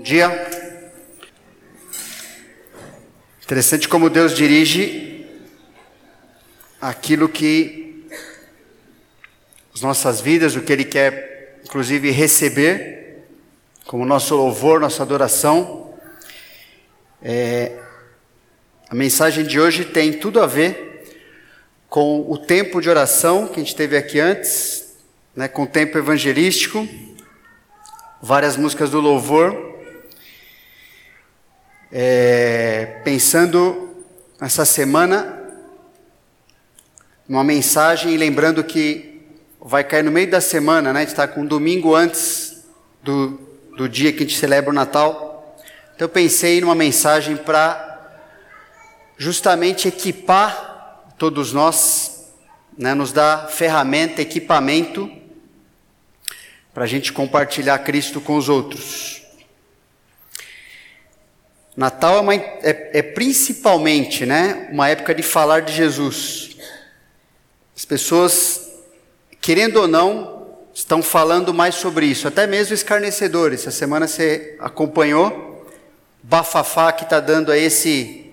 Bom dia. Interessante como Deus dirige aquilo que as nossas vidas, o que Ele quer, inclusive, receber, como nosso louvor, nossa adoração. É, a mensagem de hoje tem tudo a ver com o tempo de oração que a gente teve aqui antes, né, com o tempo evangelístico, várias músicas do louvor é, pensando essa semana numa mensagem e lembrando que vai cair no meio da semana, né? A gente está com um domingo antes do, do dia que a gente celebra o Natal. Então eu pensei numa mensagem para justamente equipar todos nós, né? nos dar ferramenta, equipamento para a gente compartilhar Cristo com os outros. Natal é, uma, é, é, principalmente né, uma época de falar de Jesus. As pessoas, querendo ou não, estão falando mais sobre isso, até mesmo escarnecedores. Essa semana você acompanhou Bafafá que está dando a esse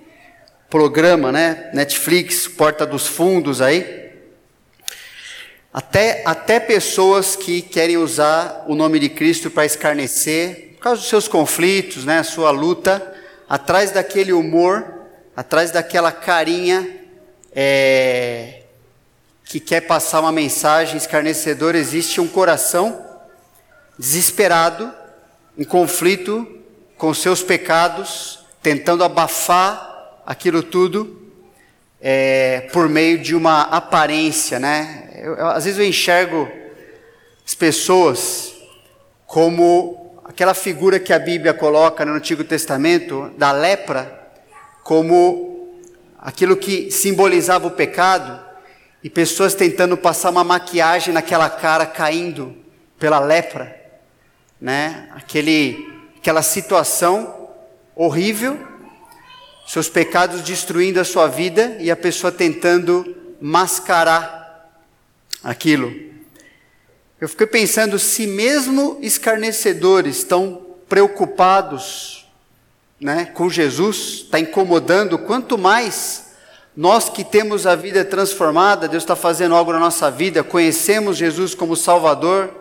programa, né? Netflix, Porta dos Fundos aí. Até, até pessoas que querem usar o nome de Cristo para escarnecer, por causa dos seus conflitos, né? A sua luta atrás daquele humor, atrás daquela carinha é, que quer passar uma mensagem escarnecedora, existe um coração desesperado, em conflito com seus pecados, tentando abafar aquilo tudo é, por meio de uma aparência, né? Eu, eu, às vezes eu enxergo as pessoas como aquela figura que a Bíblia coloca no Antigo Testamento da lepra como aquilo que simbolizava o pecado e pessoas tentando passar uma maquiagem naquela cara caindo pela lepra, né? Aquele aquela situação horrível, seus pecados destruindo a sua vida e a pessoa tentando mascarar aquilo. Eu fiquei pensando se mesmo escarnecedores estão preocupados né, com Jesus, está incomodando, quanto mais nós que temos a vida transformada, Deus está fazendo algo na nossa vida, conhecemos Jesus como Salvador,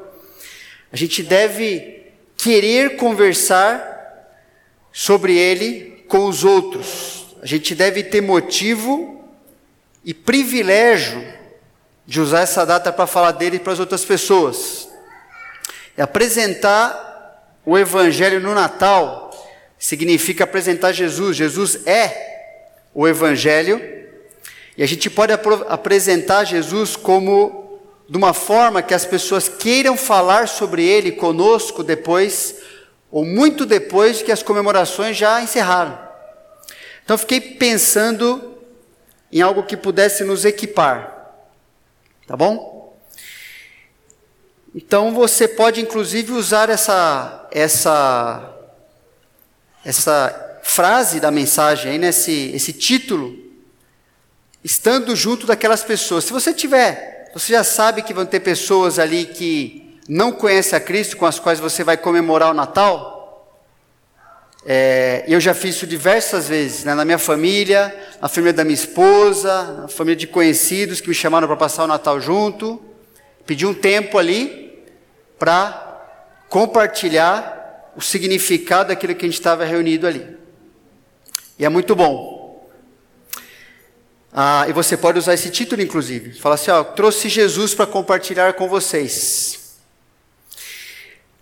a gente deve querer conversar sobre Ele com os outros, a gente deve ter motivo e privilégio de usar essa data para falar dele para as outras pessoas. E apresentar o Evangelho no Natal significa apresentar Jesus. Jesus é o Evangelho. E a gente pode ap apresentar Jesus como de uma forma que as pessoas queiram falar sobre ele conosco depois, ou muito depois que as comemorações já encerraram. Então fiquei pensando em algo que pudesse nos equipar. Tá bom? Então você pode inclusive usar essa essa essa frase da mensagem aí nesse esse título estando junto daquelas pessoas. Se você tiver, você já sabe que vão ter pessoas ali que não conhecem a Cristo com as quais você vai comemorar o Natal. É, eu já fiz isso diversas vezes, né? na minha família, na família da minha esposa, na família de conhecidos que me chamaram para passar o Natal junto. Pedi um tempo ali para compartilhar o significado daquilo que a gente estava reunido ali. E é muito bom. Ah, e você pode usar esse título, inclusive. Fala assim: ó, trouxe Jesus para compartilhar com vocês.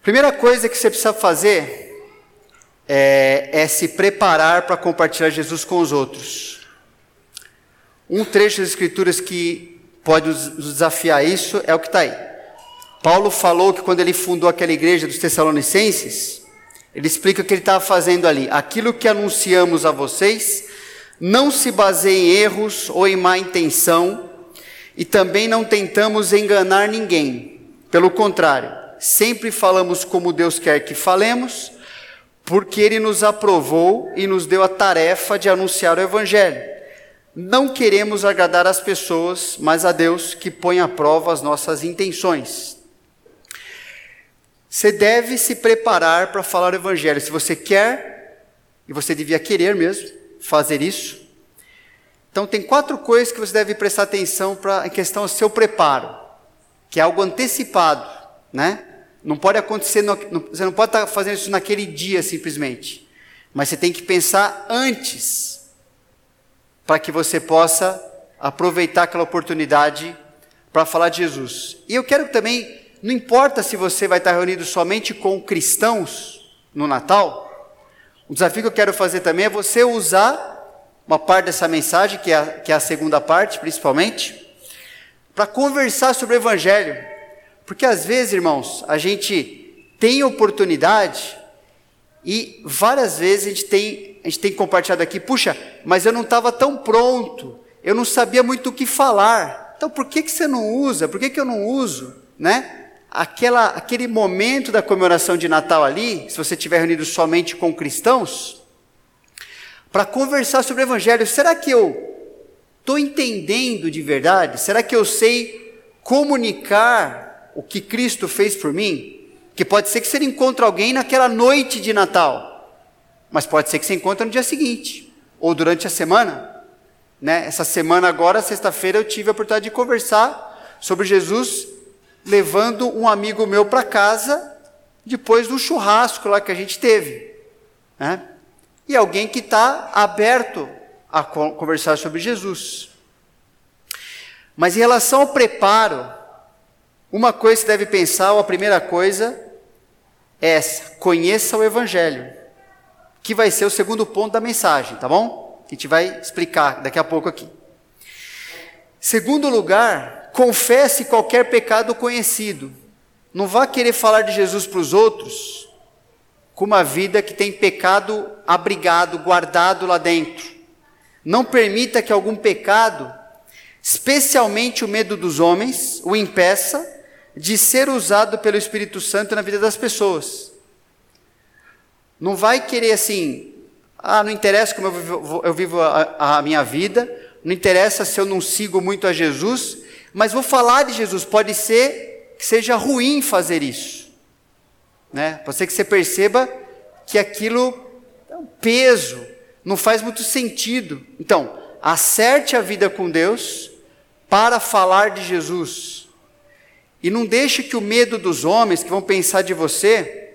Primeira coisa que você precisa fazer é, é se preparar para compartilhar Jesus com os outros. Um trecho das Escrituras que pode nos desafiar isso é o que está aí. Paulo falou que quando ele fundou aquela igreja dos Tessalonicenses, ele explica o que ele estava fazendo ali. Aquilo que anunciamos a vocês não se baseia em erros ou em má intenção, e também não tentamos enganar ninguém. Pelo contrário, sempre falamos como Deus quer que falemos porque ele nos aprovou e nos deu a tarefa de anunciar o Evangelho. Não queremos agradar as pessoas, mas a Deus que põe à prova as nossas intenções. você deve se preparar para falar o Evangelho. Se você quer, e você devia querer mesmo, fazer isso. Então, tem quatro coisas que você deve prestar atenção para em questão do seu preparo, que é algo antecipado, né? Não pode acontecer, no, você não pode estar fazendo isso naquele dia simplesmente, mas você tem que pensar antes, para que você possa aproveitar aquela oportunidade para falar de Jesus. E eu quero também, não importa se você vai estar reunido somente com cristãos no Natal, o desafio que eu quero fazer também é você usar uma parte dessa mensagem, que é a, que é a segunda parte, principalmente, para conversar sobre o Evangelho. Porque às vezes, irmãos, a gente tem oportunidade e várias vezes a gente tem, a gente tem compartilhado aqui, puxa, mas eu não estava tão pronto, eu não sabia muito o que falar. Então por que, que você não usa? Por que, que eu não uso? Né? Aquela, aquele momento da comemoração de Natal ali, se você estiver reunido somente com cristãos, para conversar sobre o Evangelho. Será que eu estou entendendo de verdade? Será que eu sei comunicar o que Cristo fez por mim? Que pode ser que você encontre alguém naquela noite de Natal, mas pode ser que você encontre no dia seguinte, ou durante a semana. Né? Essa semana agora, sexta-feira, eu tive a oportunidade de conversar sobre Jesus levando um amigo meu para casa depois do churrasco lá que a gente teve. Né? E alguém que está aberto a conversar sobre Jesus. Mas em relação ao preparo, uma coisa que deve pensar, a primeira coisa, é essa: conheça o Evangelho, que vai ser o segundo ponto da mensagem, tá bom? que a gente vai explicar daqui a pouco aqui. Segundo lugar, confesse qualquer pecado conhecido. Não vá querer falar de Jesus para os outros com uma vida que tem pecado abrigado, guardado lá dentro. Não permita que algum pecado, especialmente o medo dos homens, o impeça de ser usado pelo Espírito Santo na vida das pessoas. Não vai querer assim, ah, não interessa como eu vivo, eu vivo a, a minha vida, não interessa se eu não sigo muito a Jesus, mas vou falar de Jesus. Pode ser que seja ruim fazer isso. Né? Pode ser que você perceba que aquilo é um peso, não faz muito sentido. Então, acerte a vida com Deus para falar de Jesus. E não deixe que o medo dos homens que vão pensar de você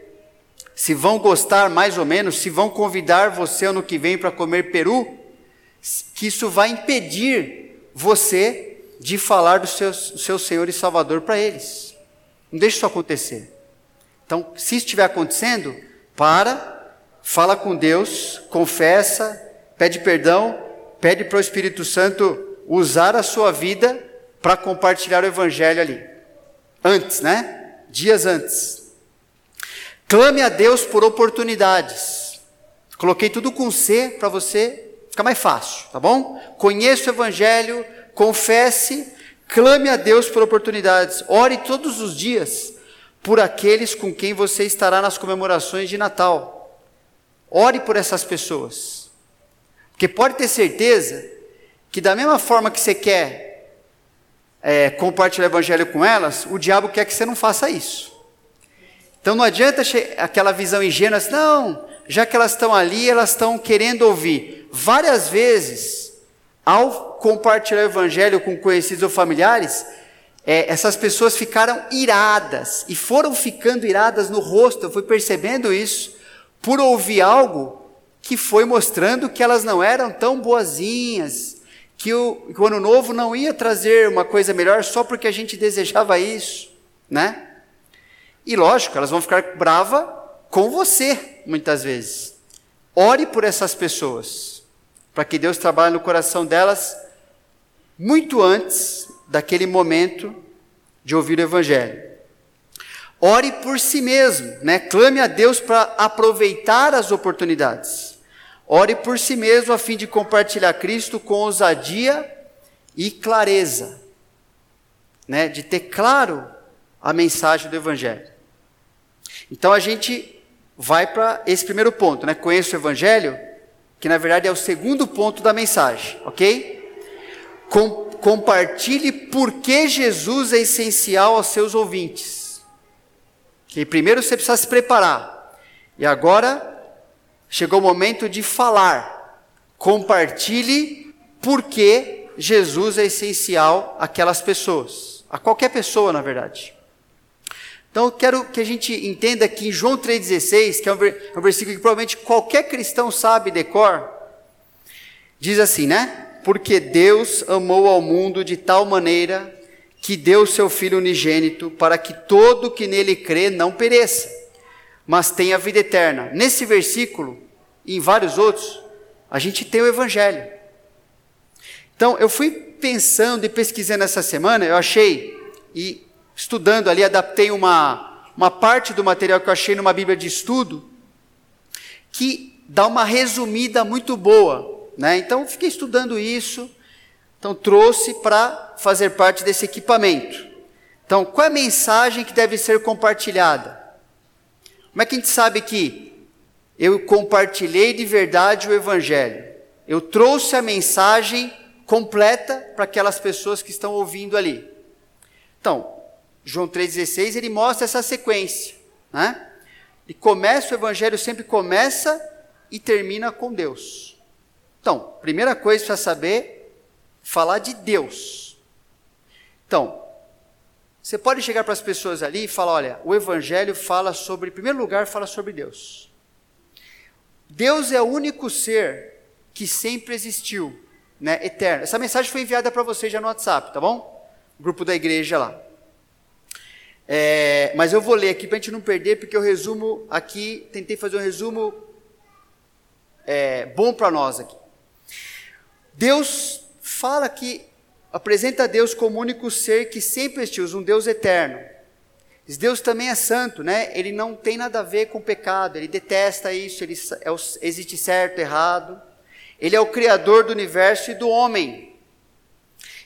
se vão gostar mais ou menos, se vão convidar você ano que vem para comer peru, que isso vai impedir você de falar do seu, do seu Senhor e Salvador para eles. Não deixe isso acontecer. Então, se estiver acontecendo, para, fala com Deus, confessa, pede perdão, pede para o Espírito Santo usar a sua vida para compartilhar o Evangelho ali. Antes, né? Dias antes. Clame a Deus por oportunidades. Coloquei tudo com C para você ficar mais fácil, tá bom? Conheça o Evangelho, confesse, clame a Deus por oportunidades. Ore todos os dias por aqueles com quem você estará nas comemorações de Natal. Ore por essas pessoas. Porque pode ter certeza que, da mesma forma que você quer é, compartilhar o Evangelho com elas, o diabo quer que você não faça isso. Então não adianta aquela visão ingênua, assim, não, já que elas estão ali, elas estão querendo ouvir. Várias vezes, ao compartilhar o evangelho com conhecidos ou familiares, é, essas pessoas ficaram iradas e foram ficando iradas no rosto. Eu fui percebendo isso por ouvir algo que foi mostrando que elas não eram tão boazinhas, que o, que o ano novo não ia trazer uma coisa melhor só porque a gente desejava isso, né? E lógico, elas vão ficar bravas com você, muitas vezes. Ore por essas pessoas, para que Deus trabalhe no coração delas muito antes daquele momento de ouvir o Evangelho. Ore por si mesmo, né? clame a Deus para aproveitar as oportunidades. Ore por si mesmo a fim de compartilhar Cristo com ousadia e clareza, né? de ter claro a mensagem do Evangelho. Então a gente vai para esse primeiro ponto, né? Conheça o Evangelho, que na verdade é o segundo ponto da mensagem, ok? Com, compartilhe por que Jesus é essencial aos seus ouvintes. Que primeiro você precisa se preparar. E agora chegou o momento de falar. Compartilhe porque Jesus é essencial àquelas pessoas, a qualquer pessoa, na verdade. Então, eu quero que a gente entenda que em João 3,16, que é um versículo que provavelmente qualquer cristão sabe decor, diz assim, né? Porque Deus amou ao mundo de tal maneira que deu seu Filho unigênito para que todo que nele crê não pereça, mas tenha vida eterna. Nesse versículo e em vários outros, a gente tem o Evangelho. Então, eu fui pensando e pesquisando essa semana, eu achei, e estudando ali, adaptei uma, uma parte do material que eu achei numa Bíblia de estudo, que dá uma resumida muito boa. Né? Então, fiquei estudando isso, então trouxe para fazer parte desse equipamento. Então, qual é a mensagem que deve ser compartilhada? Como é que a gente sabe que eu compartilhei de verdade o Evangelho? Eu trouxe a mensagem completa para aquelas pessoas que estão ouvindo ali. Então, João 3,16, ele mostra essa sequência. Né? E começa, o Evangelho sempre começa e termina com Deus. Então, primeira coisa para saber, falar de Deus. Então, você pode chegar para as pessoas ali e falar: olha, o Evangelho fala sobre, em primeiro lugar, fala sobre Deus. Deus é o único ser que sempre existiu, né, eterno. Essa mensagem foi enviada para você já no WhatsApp, tá bom? grupo da igreja lá. É, mas eu vou ler aqui para a gente não perder, porque eu resumo aqui, tentei fazer um resumo é, bom para nós aqui. Deus fala que apresenta Deus como único ser que sempre existiu, um Deus eterno. Deus também é santo, né? Ele não tem nada a ver com pecado, ele detesta isso, ele é o, existe certo, errado. Ele é o criador do universo e do homem.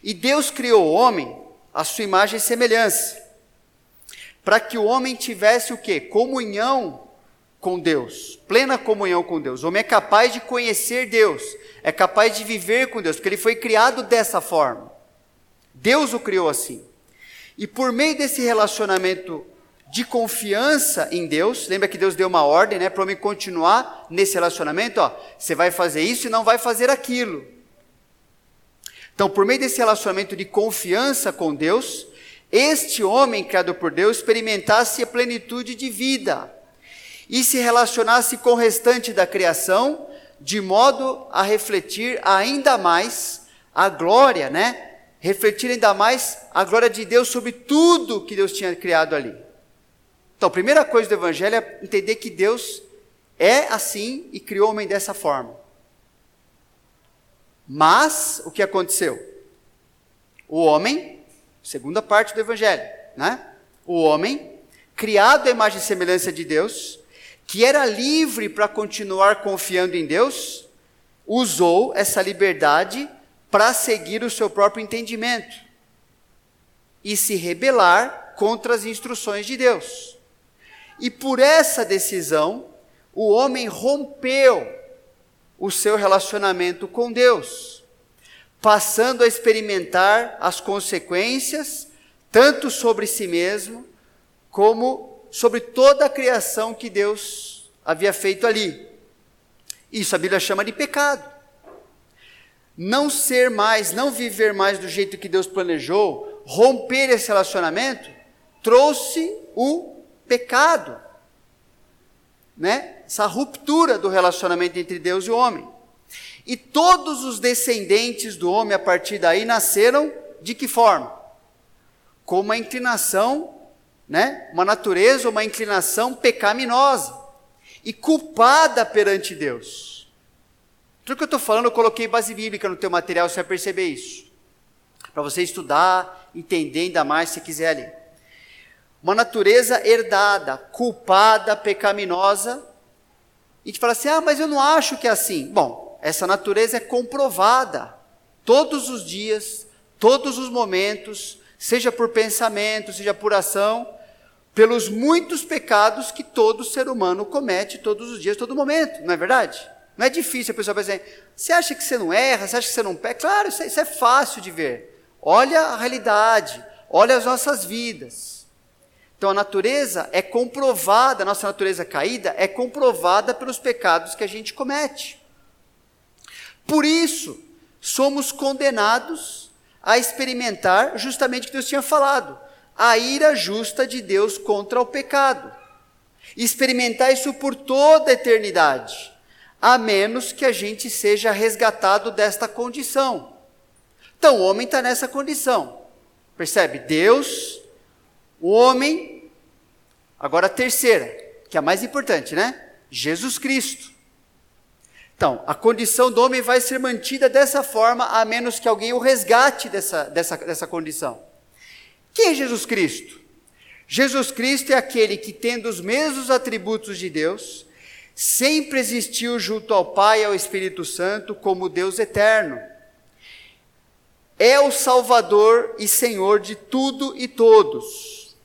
E Deus criou o homem à sua imagem e semelhança para que o homem tivesse o quê? Comunhão com Deus, plena comunhão com Deus. O homem é capaz de conhecer Deus, é capaz de viver com Deus, porque ele foi criado dessa forma. Deus o criou assim. E por meio desse relacionamento de confiança em Deus, lembra que Deus deu uma ordem, né, para o homem continuar nesse relacionamento, ó, você vai fazer isso e não vai fazer aquilo. Então, por meio desse relacionamento de confiança com Deus, este homem criado por Deus experimentasse a plenitude de vida e se relacionasse com o restante da criação, de modo a refletir ainda mais a glória, né? Refletir ainda mais a glória de Deus sobre tudo que Deus tinha criado ali. Então, a primeira coisa do Evangelho é entender que Deus é assim e criou o homem dessa forma. Mas, o que aconteceu? O homem segunda parte do Evangelho, né? O homem, criado à imagem e semelhança de Deus, que era livre para continuar confiando em Deus, usou essa liberdade para seguir o seu próprio entendimento e se rebelar contra as instruções de Deus. E por essa decisão, o homem rompeu o seu relacionamento com Deus passando a experimentar as consequências, tanto sobre si mesmo, como sobre toda a criação que Deus havia feito ali. Isso a Bíblia chama de pecado. Não ser mais, não viver mais do jeito que Deus planejou, romper esse relacionamento, trouxe o pecado, né? Essa ruptura do relacionamento entre Deus e o homem. E todos os descendentes do homem a partir daí nasceram de que forma? Com uma inclinação, né? Uma natureza, uma inclinação pecaminosa e culpada perante Deus. Tudo que eu estou falando, eu coloquei base bíblica no teu material, você vai perceber isso. Para você estudar, entender ainda mais se quiser ali. Uma natureza herdada, culpada, pecaminosa, e te fala assim: ah, mas eu não acho que é assim. Bom, essa natureza é comprovada todos os dias, todos os momentos, seja por pensamento, seja por ação, pelos muitos pecados que todo ser humano comete todos os dias, todo momento, não é verdade? Não é difícil a pessoa pensar, você acha que você não erra, você acha que você não peca? Claro, isso é, isso é fácil de ver. Olha a realidade, olha as nossas vidas. Então a natureza é comprovada, a nossa natureza caída é comprovada pelos pecados que a gente comete. Por isso, somos condenados a experimentar justamente o que Deus tinha falado, a ira justa de Deus contra o pecado. Experimentar isso por toda a eternidade, a menos que a gente seja resgatado desta condição. Então, o homem está nessa condição. Percebe? Deus, o homem. Agora a terceira, que é a mais importante, né? Jesus Cristo. Então, a condição do homem vai ser mantida dessa forma, a menos que alguém o resgate dessa, dessa, dessa condição. Quem é Jesus Cristo? Jesus Cristo é aquele que, tendo os mesmos atributos de Deus, sempre existiu junto ao Pai e ao Espírito Santo como Deus eterno. É o Salvador e Senhor de tudo e todos.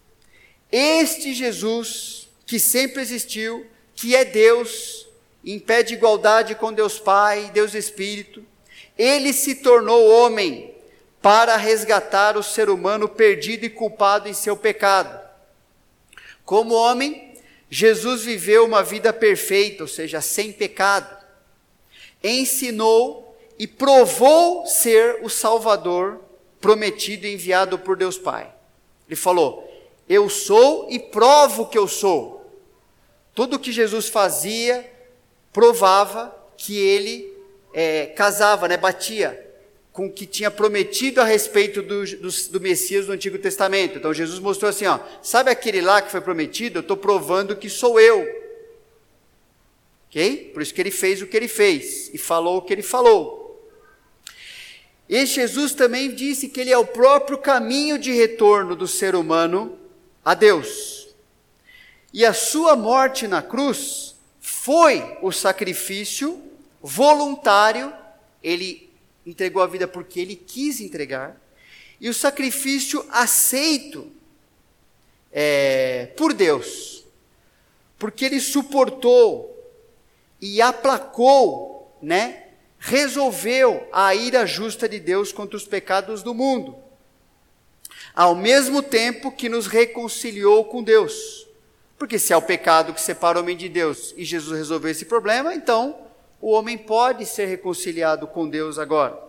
Este Jesus, que sempre existiu, que é Deus, em pé de igualdade com Deus Pai e Deus Espírito, ele se tornou homem para resgatar o ser humano perdido e culpado em seu pecado. Como homem, Jesus viveu uma vida perfeita, ou seja, sem pecado. Ensinou e provou ser o Salvador prometido e enviado por Deus Pai. Ele falou: Eu sou e provo que eu sou. Tudo que Jesus fazia provava que ele é, casava, né, batia com o que tinha prometido a respeito do, do, do, Messias do Antigo Testamento. Então Jesus mostrou assim: ó, sabe aquele lá que foi prometido? Eu estou provando que sou eu. Ok? Por isso que ele fez o que ele fez e falou o que ele falou. E Jesus também disse que ele é o próprio caminho de retorno do ser humano a Deus. E a sua morte na cruz foi o sacrifício voluntário, ele entregou a vida porque ele quis entregar, e o sacrifício aceito é, por Deus, porque ele suportou e aplacou, né, resolveu a ira justa de Deus contra os pecados do mundo, ao mesmo tempo que nos reconciliou com Deus. Porque se é o pecado que separa o homem de Deus e Jesus resolveu esse problema, então o homem pode ser reconciliado com Deus agora.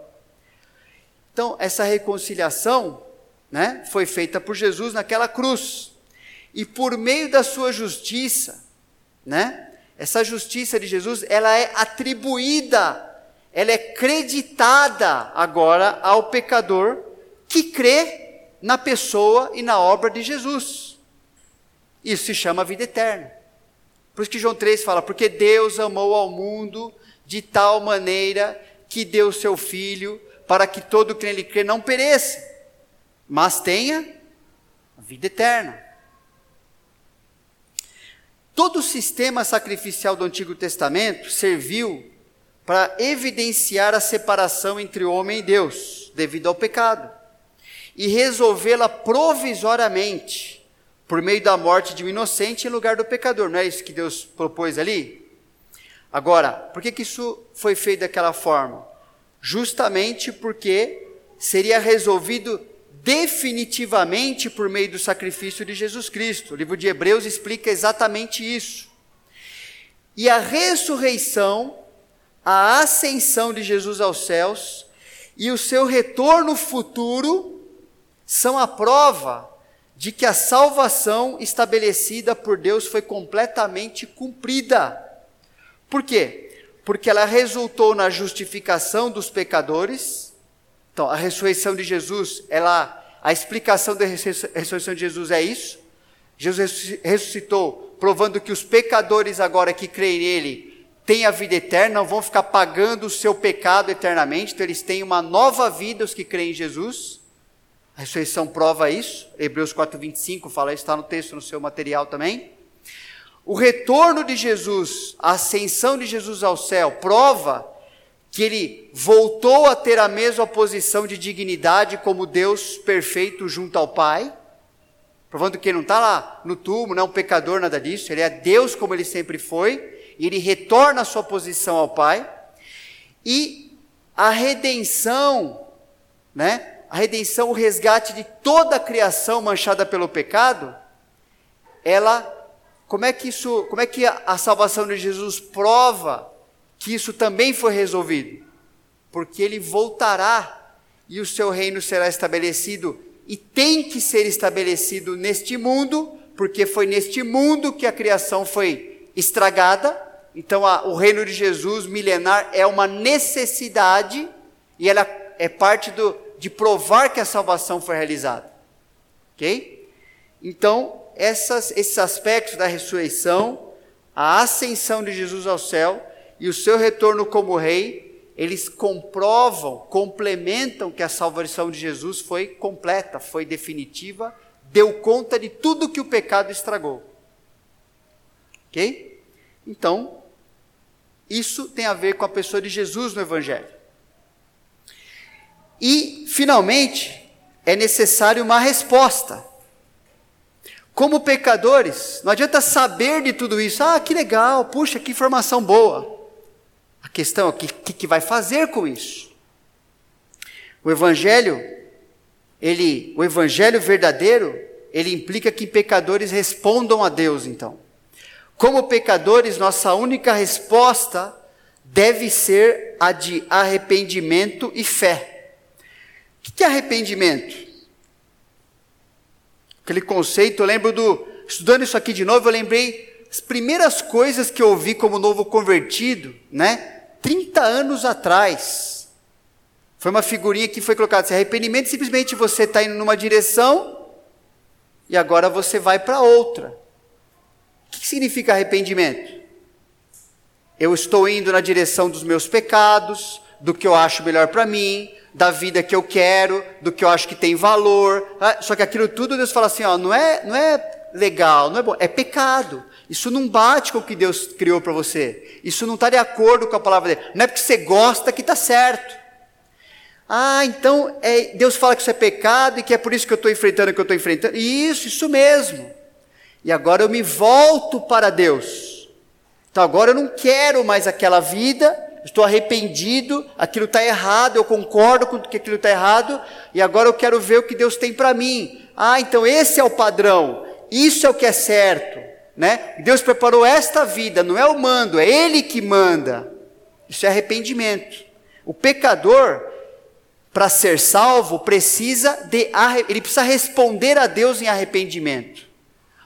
Então, essa reconciliação né, foi feita por Jesus naquela cruz. E por meio da sua justiça, né, essa justiça de Jesus, ela é atribuída ela é creditada agora ao pecador que crê na pessoa e na obra de Jesus. Isso se chama vida eterna. Por isso que João 3 fala: porque Deus amou ao mundo de tal maneira que deu seu Filho para que todo que nele crê não pereça, mas tenha vida eterna. Todo o sistema sacrificial do Antigo Testamento serviu para evidenciar a separação entre o homem e Deus, devido ao pecado, e resolvê-la provisoriamente, por meio da morte de um inocente em lugar do pecador. Não é isso que Deus propôs ali? Agora, por que, que isso foi feito daquela forma? Justamente porque seria resolvido definitivamente por meio do sacrifício de Jesus Cristo. O livro de Hebreus explica exatamente isso. E a ressurreição a ascensão de Jesus aos céus e o seu retorno futuro são a prova de que a salvação estabelecida por Deus foi completamente cumprida. Por quê? Porque ela resultou na justificação dos pecadores. Então, a ressurreição de Jesus, ela, a explicação da ressurreição de Jesus é isso. Jesus ressuscitou, provando que os pecadores agora que creem nele têm a vida eterna, não vão ficar pagando o seu pecado eternamente, então eles têm uma nova vida, os que creem em Jesus. A ressurreição prova isso, Hebreus 4,25 fala, está no texto, no seu material também. O retorno de Jesus, a ascensão de Jesus ao céu, prova que ele voltou a ter a mesma posição de dignidade como Deus perfeito junto ao Pai, provando que ele não está lá no túmulo, não é um pecador, nada disso, ele é Deus como ele sempre foi, e ele retorna à sua posição ao Pai, e a redenção, né? A redenção, o resgate de toda a criação manchada pelo pecado, ela como é que isso, como é que a, salvação de Jesus prova que isso também foi resolvido? Porque ele voltará e o seu reino será estabelecido e tem que ser estabelecido neste mundo, porque foi neste mundo que a criação foi estragada. Então, a, o reino de Jesus milenar é uma necessidade e ela é parte do, de provar que a salvação foi realizada. Ok? Então, essas, esses aspectos da ressurreição, a ascensão de Jesus ao céu e o seu retorno como rei, eles comprovam, complementam que a salvação de Jesus foi completa, foi definitiva, deu conta de tudo que o pecado estragou. Ok? Então, isso tem a ver com a pessoa de Jesus no Evangelho. E, finalmente, é necessário uma resposta. Como pecadores, não adianta saber de tudo isso. Ah, que legal, puxa, que informação boa. A questão é o que, que, vai fazer com isso? O Evangelho, ele, o Evangelho verdadeiro, ele implica que pecadores respondam a Deus, então. Como pecadores, nossa única resposta deve ser a de arrependimento e fé. O que é arrependimento? Aquele conceito, eu lembro do, estudando isso aqui de novo, eu lembrei as primeiras coisas que eu ouvi como novo convertido, né? 30 anos atrás. Foi uma figurinha que foi colocada assim, arrependimento simplesmente você está indo numa direção e agora você vai para outra. O que significa arrependimento? Eu estou indo na direção dos meus pecados, do que eu acho melhor para mim, da vida que eu quero, do que eu acho que tem valor. Ah, só que aquilo tudo Deus fala assim, ó, não é, não é legal, não é bom, é pecado. Isso não bate com o que Deus criou para você. Isso não está de acordo com a palavra dele. Não é porque você gosta que está certo. Ah, então é, Deus fala que isso é pecado e que é por isso que eu estou enfrentando o que eu estou enfrentando. Isso, isso mesmo. E agora eu me volto para Deus. Então agora eu não quero mais aquela vida, estou arrependido, aquilo está errado, eu concordo com que aquilo está errado, e agora eu quero ver o que Deus tem para mim. Ah, então esse é o padrão, isso é o que é certo, né? Deus preparou esta vida, não é o mando, é Ele que manda. Isso é arrependimento. O pecador, para ser salvo, precisa de ele precisa responder a Deus em arrependimento.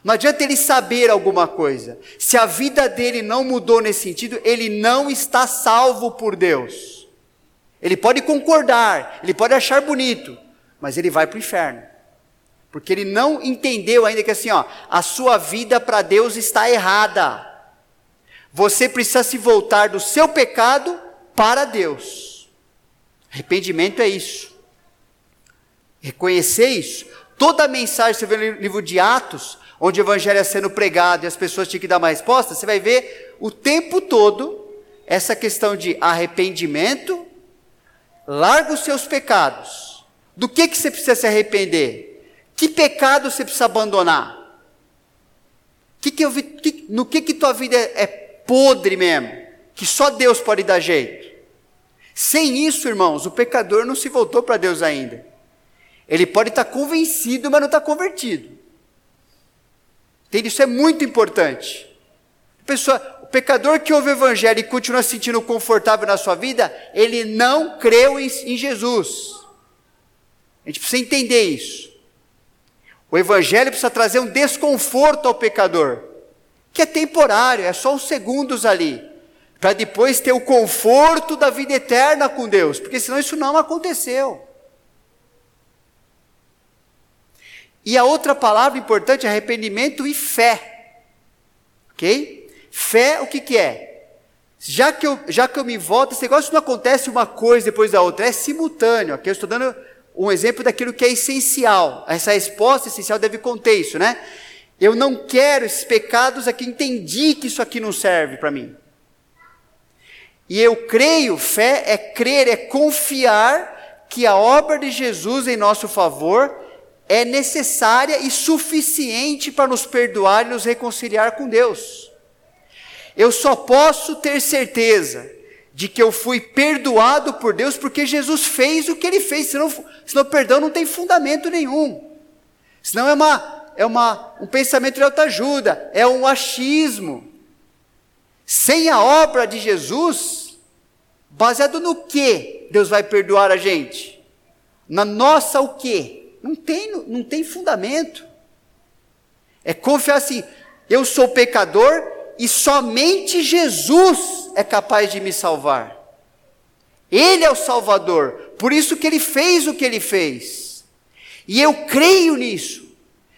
Não adianta ele saber alguma coisa. Se a vida dele não mudou nesse sentido, ele não está salvo por Deus. Ele pode concordar, ele pode achar bonito, mas ele vai para o inferno. Porque ele não entendeu ainda que assim, ó, a sua vida para Deus está errada. Você precisa se voltar do seu pecado para Deus. Arrependimento é isso. Reconhecer isso. Toda a mensagem, você vê no livro de Atos, onde o evangelho é sendo pregado e as pessoas tinham que dar uma resposta, você vai ver o tempo todo essa questão de arrependimento, larga os seus pecados. Do que, que você precisa se arrepender? Que pecado você precisa abandonar? Que que eu vi, que, no que, que tua vida é, é podre mesmo? Que só Deus pode dar jeito. Sem isso, irmãos, o pecador não se voltou para Deus ainda. Ele pode estar convencido, mas não está convertido. Entende? Isso é muito importante. Pessoa, o pecador que ouve o evangelho e continua se sentindo confortável na sua vida, ele não creu em, em Jesus. A gente precisa entender isso. O evangelho precisa trazer um desconforto ao pecador, que é temporário, é só uns segundos ali, para depois ter o conforto da vida eterna com Deus, porque senão isso não aconteceu. E a outra palavra importante é arrependimento e fé. Ok? Fé, o que, que é? Já que, eu, já que eu me volto, esse negócio não acontece uma coisa depois da outra, é simultâneo. Aqui eu estou dando um exemplo daquilo que é essencial. Essa resposta essencial deve conter isso, né? Eu não quero esses pecados aqui, entendi que isso aqui não serve para mim. E eu creio, fé é crer, é confiar que a obra de Jesus em nosso favor é necessária e suficiente para nos perdoar e nos reconciliar com Deus. Eu só posso ter certeza de que eu fui perdoado por Deus porque Jesus fez o que ele fez, senão, senão perdão não tem fundamento nenhum. Senão é uma é uma, um pensamento de autoajuda, é um achismo. Sem a obra de Jesus, baseado no que Deus vai perdoar a gente? Na nossa o quê? Não tem, não tem fundamento. É confiar assim, eu sou pecador e somente Jesus é capaz de me salvar. Ele é o Salvador, por isso que ele fez o que ele fez. E eu creio nisso.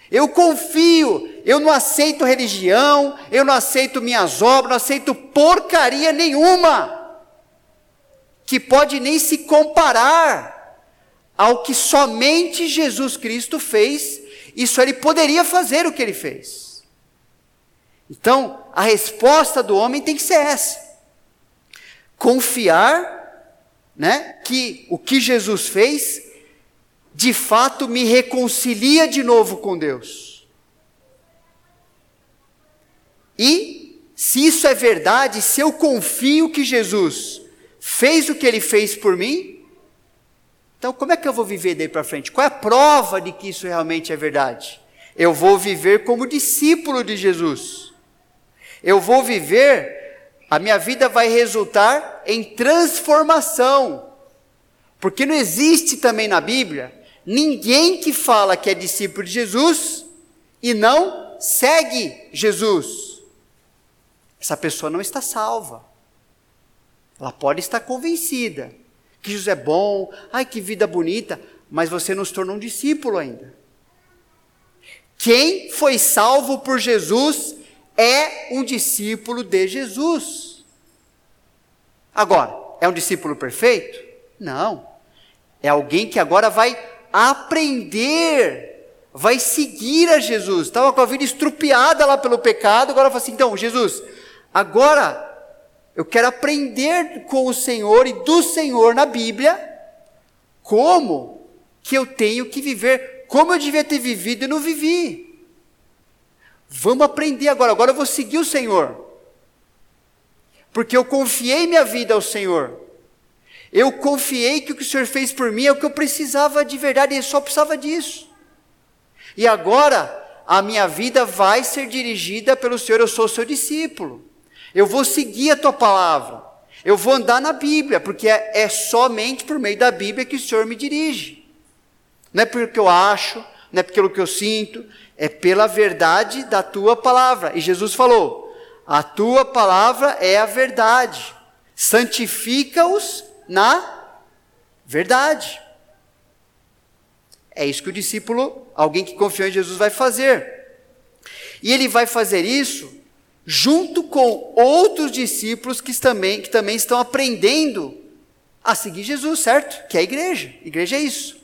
Eu confio, eu não aceito religião, eu não aceito minhas obras, não aceito porcaria nenhuma que pode nem se comparar ao que somente Jesus Cristo fez, isso ele poderia fazer o que ele fez. Então, a resposta do homem tem que ser essa: confiar, né, que o que Jesus fez de fato me reconcilia de novo com Deus. E, se isso é verdade, se eu confio que Jesus fez o que ele fez por mim, então como é que eu vou viver daí para frente? Qual é a prova de que isso realmente é verdade? Eu vou viver como discípulo de Jesus. Eu vou viver, a minha vida vai resultar em transformação. Porque não existe também na Bíblia ninguém que fala que é discípulo de Jesus e não segue Jesus. Essa pessoa não está salva. Ela pode estar convencida que Jesus é bom, ai que vida bonita, mas você não se tornou um discípulo ainda. Quem foi salvo por Jesus é um discípulo de Jesus. Agora, é um discípulo perfeito? Não. É alguém que agora vai aprender, vai seguir a Jesus. Estava com a vida estrupiada lá pelo pecado, agora fala assim: então, Jesus, agora eu quero aprender com o Senhor e do Senhor na Bíblia como que eu tenho que viver, como eu devia ter vivido e não vivi. Vamos aprender agora, agora eu vou seguir o Senhor. Porque eu confiei minha vida ao Senhor. Eu confiei que o que o Senhor fez por mim é o que eu precisava de verdade, e só precisava disso. E agora, a minha vida vai ser dirigida pelo Senhor, eu sou seu discípulo. Eu vou seguir a tua palavra. Eu vou andar na Bíblia, porque é, é somente por meio da Bíblia que o Senhor me dirige. Não é pelo que eu acho, não é pelo que eu sinto, é pela verdade da tua palavra. E Jesus falou: a tua palavra é a verdade. Santifica-os na verdade. É isso que o discípulo, alguém que confiou em Jesus, vai fazer. E ele vai fazer isso junto com outros discípulos que também, que também estão aprendendo a seguir Jesus, certo? Que é a igreja. Igreja é isso.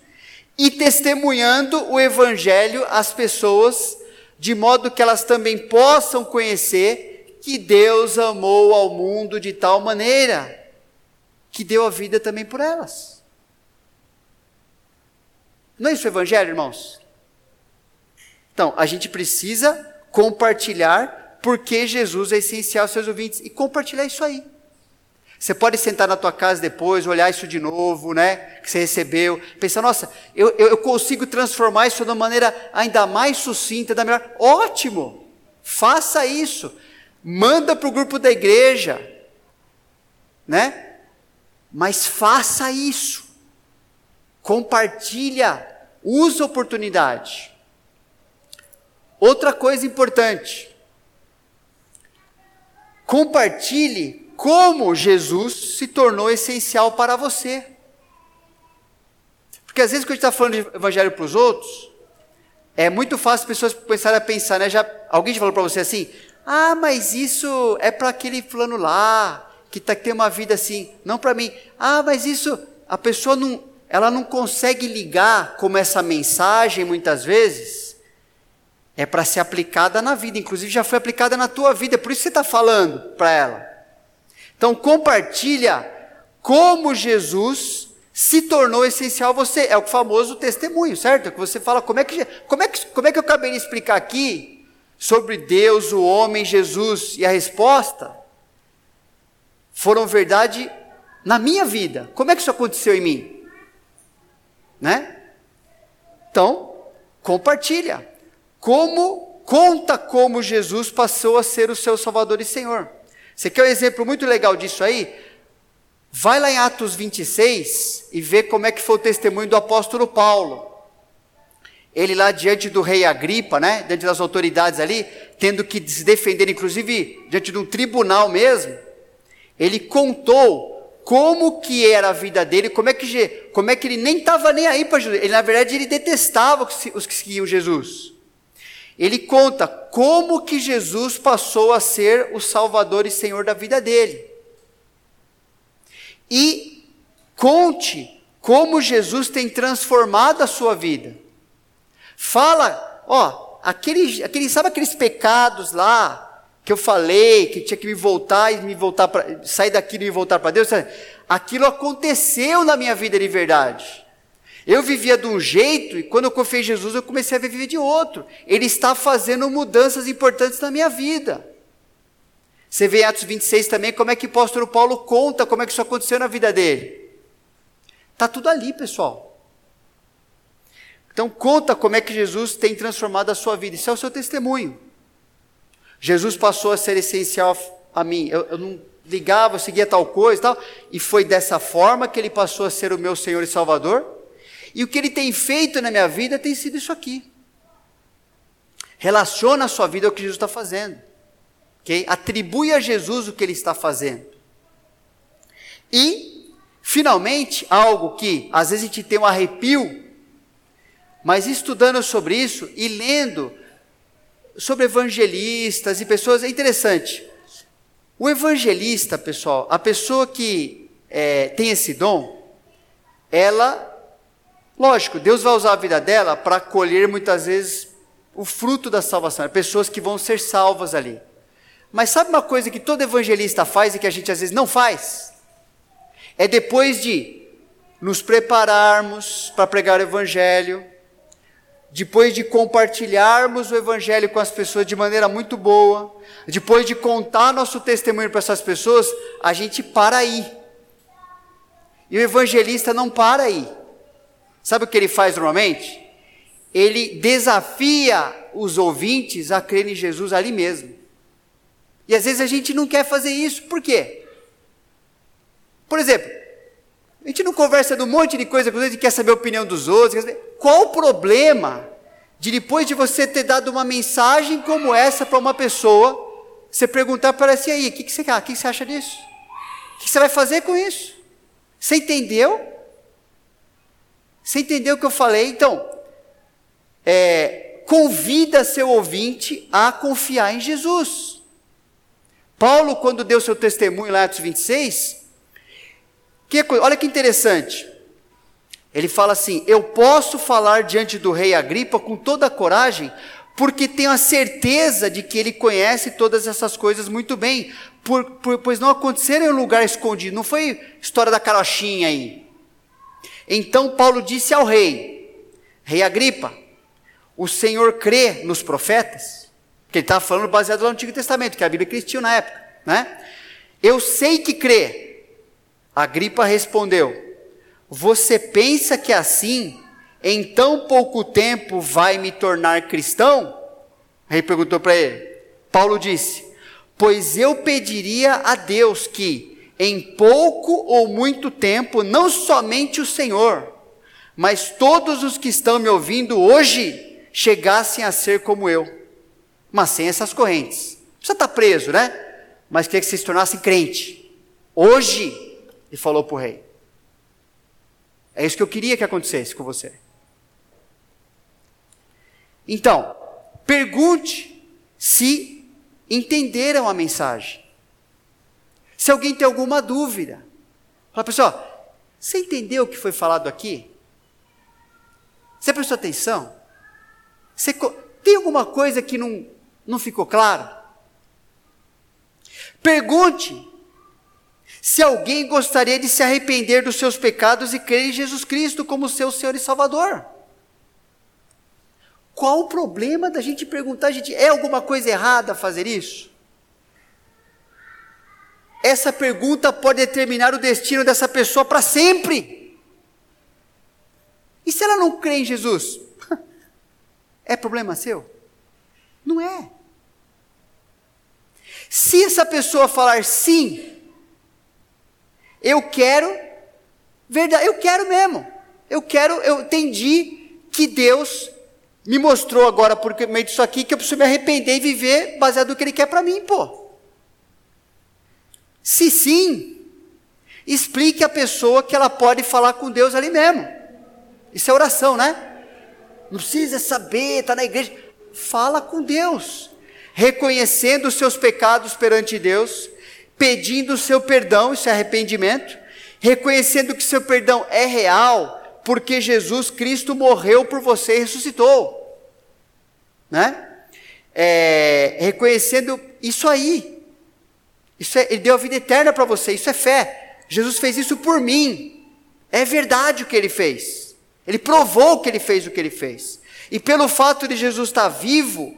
E testemunhando o evangelho às pessoas, de modo que elas também possam conhecer que Deus amou ao mundo de tal maneira que deu a vida também por elas. Não é isso o Evangelho, irmãos? Então, a gente precisa compartilhar porque Jesus é essencial aos seus ouvintes e compartilhar isso aí. Você pode sentar na tua casa depois, olhar isso de novo, né? Que você recebeu, pensar, nossa, eu, eu consigo transformar isso de uma maneira ainda mais sucinta, da melhor. Ótimo! Faça isso. Manda para o grupo da igreja, né? Mas faça isso. Compartilha, use a oportunidade. Outra coisa importante. Compartilhe como Jesus se tornou essencial para você. Porque às vezes quando a gente está falando de evangelho para os outros, é muito fácil as pessoas começarem a pensar, né? Já, alguém já falou para você assim, ah, mas isso é para aquele fulano lá, que tá, tem uma vida assim, não para mim. Ah, mas isso, a pessoa não, ela não consegue ligar como essa mensagem, muitas vezes, é para ser aplicada na vida, inclusive já foi aplicada na tua vida, é por isso que você está falando para ela. Então compartilha como Jesus se tornou essencial a você. É o famoso testemunho, certo? É que você fala, como é que, como é que, como é que eu acabei de explicar aqui sobre Deus, o homem, Jesus, e a resposta foram verdade na minha vida. Como é que isso aconteceu em mim? Né? Então, compartilha. Como conta como Jesus passou a ser o seu Salvador e Senhor. Você quer um exemplo muito legal disso aí? Vai lá em Atos 26 e vê como é que foi o testemunho do apóstolo Paulo. Ele lá diante do rei Agripa, né, diante das autoridades ali, tendo que se defender, inclusive diante de um tribunal mesmo, ele contou como que era a vida dele, como é que, como é que ele nem estava nem aí para Jesus. Ele, na verdade, ele detestava os que seguiam Jesus. Ele conta como que Jesus passou a ser o Salvador e Senhor da vida dele. E conte como Jesus tem transformado a sua vida. Fala, ó, aquele, aquele, sabe aqueles pecados lá que eu falei, que tinha que me voltar e me voltar para sair daquilo e me voltar para Deus? Aquilo aconteceu na minha vida de verdade. Eu vivia de um jeito e quando eu confiei em Jesus eu comecei a viver de outro. Ele está fazendo mudanças importantes na minha vida. Você vê em Atos 26 também como é que o apóstolo Paulo conta como é que isso aconteceu na vida dele. Está tudo ali, pessoal. Então conta como é que Jesus tem transformado a sua vida. Isso é o seu testemunho. Jesus passou a ser essencial a mim. Eu, eu não ligava, eu seguia tal coisa e tal. E foi dessa forma que ele passou a ser o meu Senhor e Salvador. E o que ele tem feito na minha vida tem sido isso aqui. Relaciona a sua vida ao que Jesus está fazendo. Okay? Atribui a Jesus o que ele está fazendo. E, finalmente, algo que às vezes a gente tem um arrepio mas estudando sobre isso e lendo sobre evangelistas e pessoas, é interessante. O evangelista, pessoal, a pessoa que é, tem esse dom, ela, lógico, Deus vai usar a vida dela para colher muitas vezes o fruto da salvação, pessoas que vão ser salvas ali. Mas sabe uma coisa que todo evangelista faz e que a gente às vezes não faz? É depois de nos prepararmos para pregar o evangelho, depois de compartilharmos o Evangelho com as pessoas de maneira muito boa, depois de contar nosso testemunho para essas pessoas, a gente para aí. E o evangelista não para aí. Sabe o que ele faz normalmente? Ele desafia os ouvintes a crer em Jesus ali mesmo. E às vezes a gente não quer fazer isso, por quê? Por exemplo, a gente não conversa de um monte de coisa com os outros quer saber a opinião dos outros. Qual o problema de depois de você ter dado uma mensagem como essa para uma pessoa, você perguntar para ela assim, aí, o que, que, você, que, você acha disso? O que você vai fazer com isso? Você entendeu? Você entendeu o que eu falei? Então, é, convida seu ouvinte a confiar em Jesus. Paulo, quando deu seu testemunho lá em Atos 26, que, olha que interessante. Ele fala assim: Eu posso falar diante do rei Agripa com toda a coragem, porque tenho a certeza de que ele conhece todas essas coisas muito bem, por, por, pois não aconteceram em um lugar escondido, não foi história da carochinha aí. Então Paulo disse ao rei: Rei Agripa, o Senhor crê nos profetas? Que ele estava falando baseado no Antigo Testamento, que a Bíblia existia na época, né? Eu sei que crê, Agripa respondeu: Você pensa que assim, em tão pouco tempo, vai me tornar cristão? O rei perguntou para ele. Paulo disse: Pois eu pediria a Deus que, em pouco ou muito tempo, não somente o Senhor, mas todos os que estão me ouvindo hoje chegassem a ser como eu, mas sem essas correntes. Você está preso, né? Mas queria que você se tornasse crente. Hoje, e falou para o rei. É isso que eu queria que acontecesse com você. Então, pergunte se entenderam a mensagem. Se alguém tem alguma dúvida, fala, pessoal, você entendeu o que foi falado aqui? Você prestou atenção? Você, tem alguma coisa que não, não ficou claro? Pergunte se alguém gostaria de se arrepender dos seus pecados e crer em Jesus Cristo como seu Senhor e Salvador. Qual o problema da gente perguntar, gente, é alguma coisa errada fazer isso? Essa pergunta pode determinar o destino dessa pessoa para sempre. E se ela não crê em Jesus? É problema seu? Não é. Se essa pessoa falar sim, eu quero, verdade, eu quero mesmo. Eu quero, eu entendi que Deus me mostrou agora por meio disso aqui que eu preciso me arrepender e viver baseado no que Ele quer para mim, pô. Se sim, explique a pessoa que ela pode falar com Deus ali mesmo. Isso é oração, né? Não precisa saber, está na igreja. Fala com Deus, reconhecendo os seus pecados perante Deus, pedindo o seu perdão, isso é arrependimento, reconhecendo que seu perdão é real, porque Jesus Cristo morreu por você e ressuscitou. Né? É, reconhecendo isso aí. É, ele deu a vida eterna para você, isso é fé. Jesus fez isso por mim. É verdade o que ele fez. Ele provou que ele fez o que ele fez. E pelo fato de Jesus estar vivo,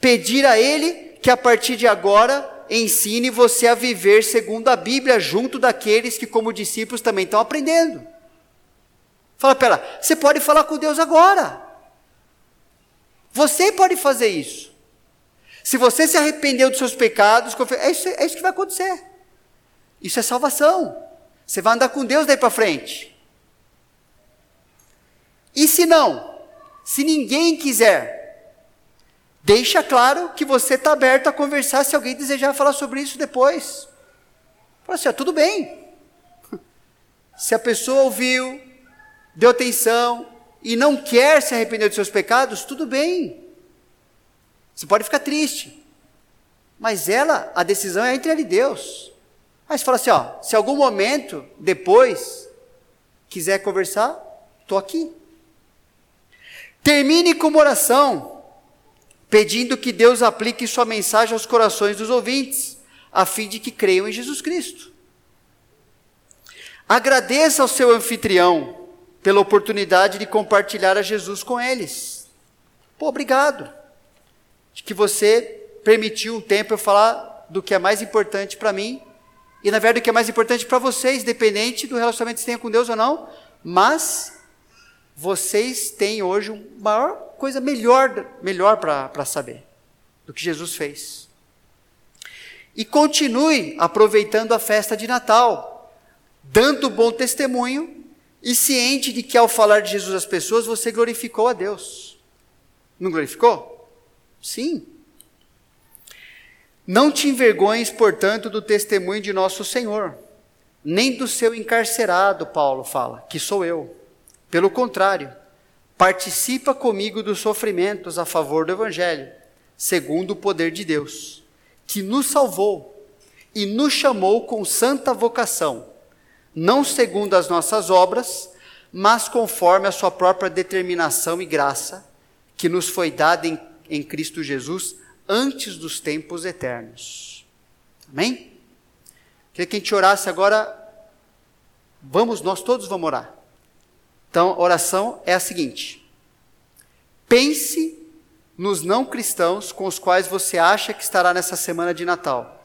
pedir a ele que a partir de agora ensine você a viver segundo a Bíblia, junto daqueles que, como discípulos, também estão aprendendo. Fala para ela, você pode falar com Deus agora. Você pode fazer isso. Se você se arrependeu dos seus pecados, é isso, é isso que vai acontecer. Isso é salvação. Você vai andar com Deus daí para frente. E se não? Se ninguém quiser, deixa claro que você está aberto a conversar se alguém desejar falar sobre isso depois. Fala assim, ó, tudo bem. Se a pessoa ouviu, deu atenção e não quer se arrepender dos seus pecados, tudo bem. Você pode ficar triste. Mas ela, a decisão é entre ela e Deus. Aí você fala assim, ó, se algum momento, depois, quiser conversar, estou aqui. Termine com uma oração, pedindo que Deus aplique sua mensagem aos corações dos ouvintes, a fim de que creiam em Jesus Cristo. Agradeça ao seu anfitrião pela oportunidade de compartilhar a Jesus com eles. Pô, obrigado. De que você permitiu um tempo eu falar do que é mais importante para mim e na verdade o que é mais importante para vocês, independente do relacionamento que você tenha com Deus ou não, mas vocês têm hoje uma maior coisa melhor, melhor para saber do que Jesus fez. E continue aproveitando a festa de Natal, dando bom testemunho e ciente de que ao falar de Jesus às pessoas, você glorificou a Deus. Não glorificou? Sim. Não te envergonhes, portanto, do testemunho de nosso Senhor, nem do seu encarcerado, Paulo fala, que sou eu. Pelo contrário, participa comigo dos sofrimentos a favor do Evangelho, segundo o poder de Deus, que nos salvou e nos chamou com santa vocação não segundo as nossas obras, mas conforme a sua própria determinação e graça, que nos foi dada em, em Cristo Jesus antes dos tempos eternos. Amém? Queria que a gente orasse agora. Vamos, nós todos vamos orar. Então, a oração é a seguinte: pense nos não cristãos com os quais você acha que estará nessa semana de Natal.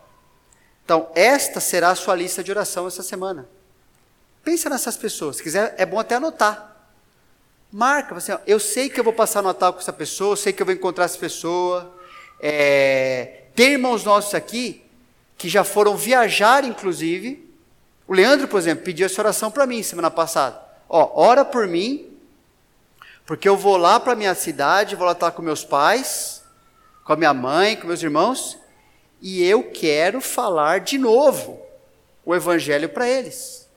Então, esta será a sua lista de oração essa semana. Pensa nessas pessoas. Se quiser, é bom até anotar. Marca, assim, ó, eu sei que eu vou passar Natal com essa pessoa, eu sei que eu vou encontrar essa pessoa. É, tem irmãos nossos aqui que já foram viajar, inclusive. O Leandro, por exemplo, pediu essa oração para mim semana passada. Ó, ora por mim, porque eu vou lá para minha cidade, vou lá estar com meus pais, com a minha mãe, com meus irmãos, e eu quero falar de novo o evangelho para eles.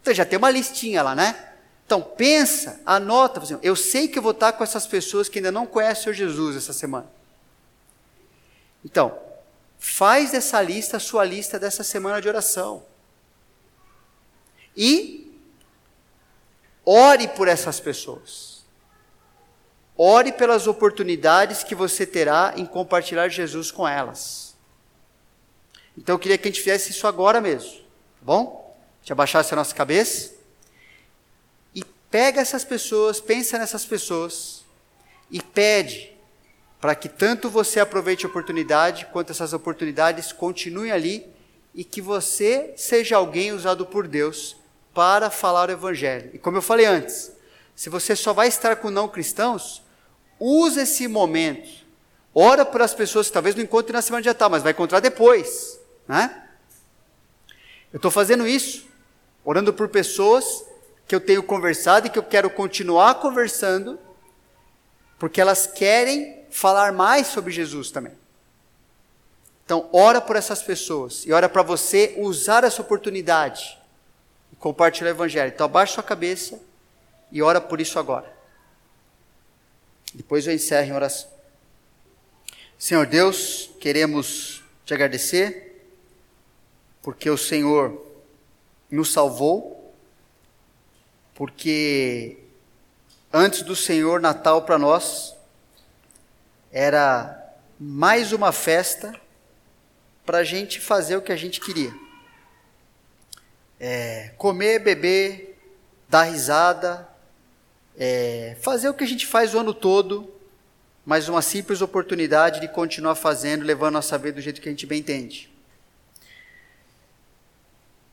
Então já tem uma listinha lá, né? Então pensa, anota, assim, eu sei que eu vou estar com essas pessoas que ainda não conhecem o Jesus essa semana. Então, faz dessa lista a sua lista dessa semana de oração. E ore por essas pessoas. Ore pelas oportunidades que você terá em compartilhar Jesus com elas. Então eu queria que a gente fizesse isso agora mesmo, tá bom? gente abaixasse a nossa cabeça pega essas pessoas, pensa nessas pessoas e pede para que tanto você aproveite a oportunidade, quanto essas oportunidades continuem ali e que você seja alguém usado por Deus para falar o Evangelho. E como eu falei antes, se você só vai estar com não cristãos, use esse momento, Ora por as pessoas que talvez não encontrem na semana de Natal, mas vai encontrar depois, né? Eu estou fazendo isso, orando por pessoas que eu tenho conversado e que eu quero continuar conversando, porque elas querem falar mais sobre Jesus também. Então, ora por essas pessoas e ora para você usar essa oportunidade e compartilhar o Evangelho. Então, abaixe sua cabeça e ora por isso agora. Depois eu encerro em oração. Senhor Deus, queremos te agradecer, porque o Senhor nos salvou, porque antes do Senhor, Natal para nós era mais uma festa para a gente fazer o que a gente queria. É, comer, beber, dar risada, é, fazer o que a gente faz o ano todo, mas uma simples oportunidade de continuar fazendo, levando a saber do jeito que a gente bem entende.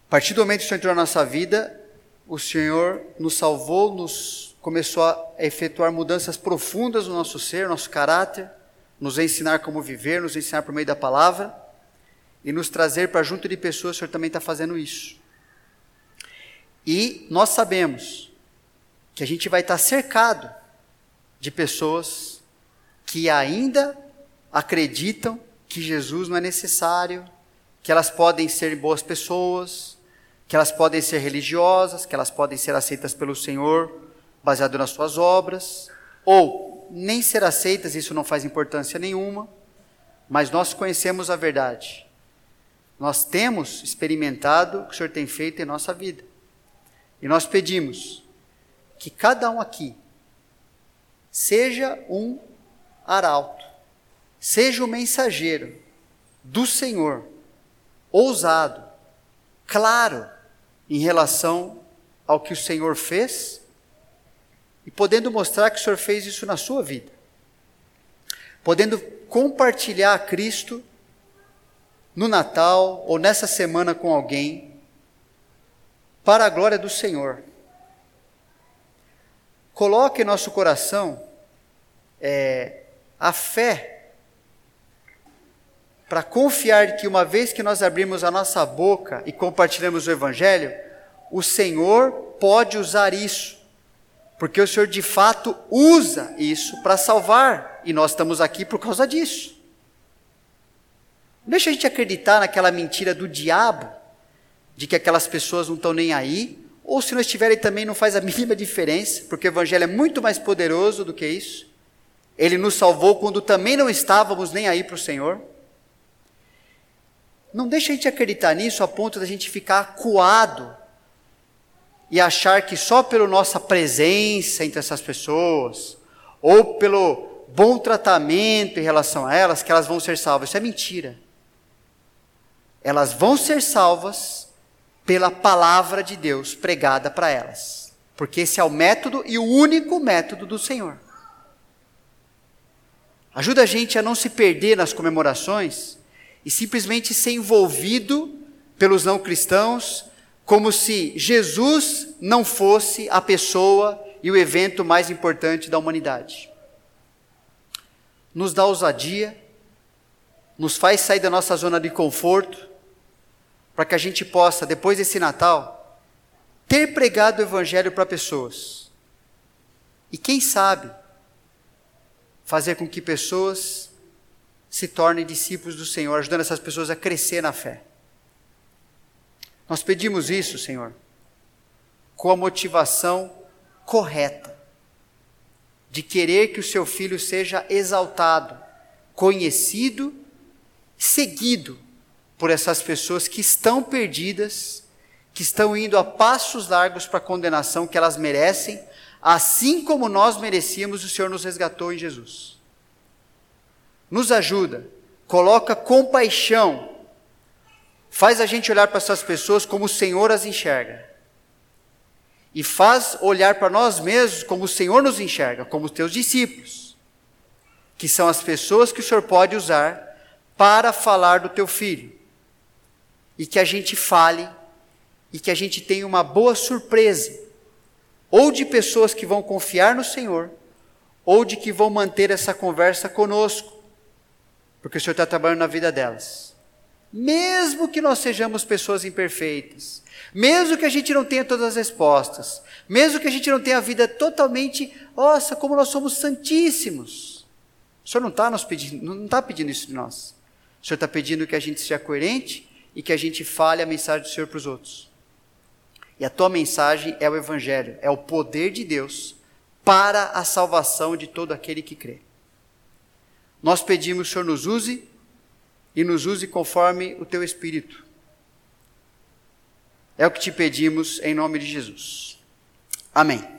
A partir do momento que o Senhor entrou na nossa vida, o Senhor nos salvou, nos começou a efetuar mudanças profundas no nosso ser, nosso caráter, nos ensinar como viver, nos ensinar por meio da palavra e nos trazer para junto de pessoas, o Senhor também está fazendo isso. E nós sabemos que a gente vai estar cercado de pessoas que ainda acreditam que Jesus não é necessário, que elas podem ser boas pessoas, que elas podem ser religiosas, que elas podem ser aceitas pelo Senhor baseado nas suas obras, ou nem ser aceitas, isso não faz importância nenhuma, mas nós conhecemos a verdade. Nós temos experimentado o que o Senhor tem feito em nossa vida. E nós pedimos que cada um aqui seja um arauto, seja um mensageiro do Senhor, ousado, claro em relação ao que o Senhor fez e podendo mostrar que o Senhor fez isso na sua vida, podendo compartilhar Cristo no Natal ou nessa semana com alguém, para a glória do Senhor. Coloque em nosso coração é, a fé para confiar que uma vez que nós abrimos a nossa boca e compartilhamos o Evangelho, o Senhor pode usar isso, porque o Senhor de fato usa isso para salvar e nós estamos aqui por causa disso. Deixa a gente acreditar naquela mentira do diabo, de que aquelas pessoas não estão nem aí, ou se não estiverem também não faz a mínima diferença, porque o Evangelho é muito mais poderoso do que isso. Ele nos salvou quando também não estávamos nem aí para o Senhor. Não deixa a gente acreditar nisso a ponto da gente ficar acuado e achar que só pela nossa presença entre essas pessoas, ou pelo bom tratamento em relação a elas, que elas vão ser salvas. Isso é mentira. Elas vão ser salvas pela palavra de Deus pregada para elas. Porque esse é o método e o único método do Senhor. Ajuda a gente a não se perder nas comemorações e simplesmente ser envolvido pelos não cristãos como se Jesus não fosse a pessoa e o evento mais importante da humanidade. Nos dá ousadia, nos faz sair da nossa zona de conforto para que a gente possa, depois desse Natal, ter pregado o Evangelho para pessoas. E quem sabe, fazer com que pessoas se tornem discípulos do Senhor, ajudando essas pessoas a crescer na fé. Nós pedimos isso, Senhor, com a motivação correta, de querer que o seu filho seja exaltado, conhecido, seguido por essas pessoas que estão perdidas, que estão indo a passos largos para a condenação que elas merecem, assim como nós merecíamos, o Senhor nos resgatou em Jesus. Nos ajuda, coloca compaixão, faz a gente olhar para essas pessoas como o Senhor as enxerga. E faz olhar para nós mesmos como o Senhor nos enxerga, como os teus discípulos, que são as pessoas que o Senhor pode usar para falar do teu filho. E que a gente fale e que a gente tenha uma boa surpresa, ou de pessoas que vão confiar no Senhor, ou de que vão manter essa conversa conosco, porque o Senhor está trabalhando na vida delas. Mesmo que nós sejamos pessoas imperfeitas, mesmo que a gente não tenha todas as respostas, mesmo que a gente não tenha a vida totalmente, nossa, como nós somos santíssimos. O Senhor não está nos pedindo, não está pedindo isso de nós. O Senhor está pedindo que a gente seja coerente e que a gente fale a mensagem do Senhor para os outros. E a tua mensagem é o Evangelho, é o poder de Deus para a salvação de todo aquele que crê. Nós pedimos Senhor nos use e nos use conforme o teu Espírito. É o que te pedimos em nome de Jesus. Amém.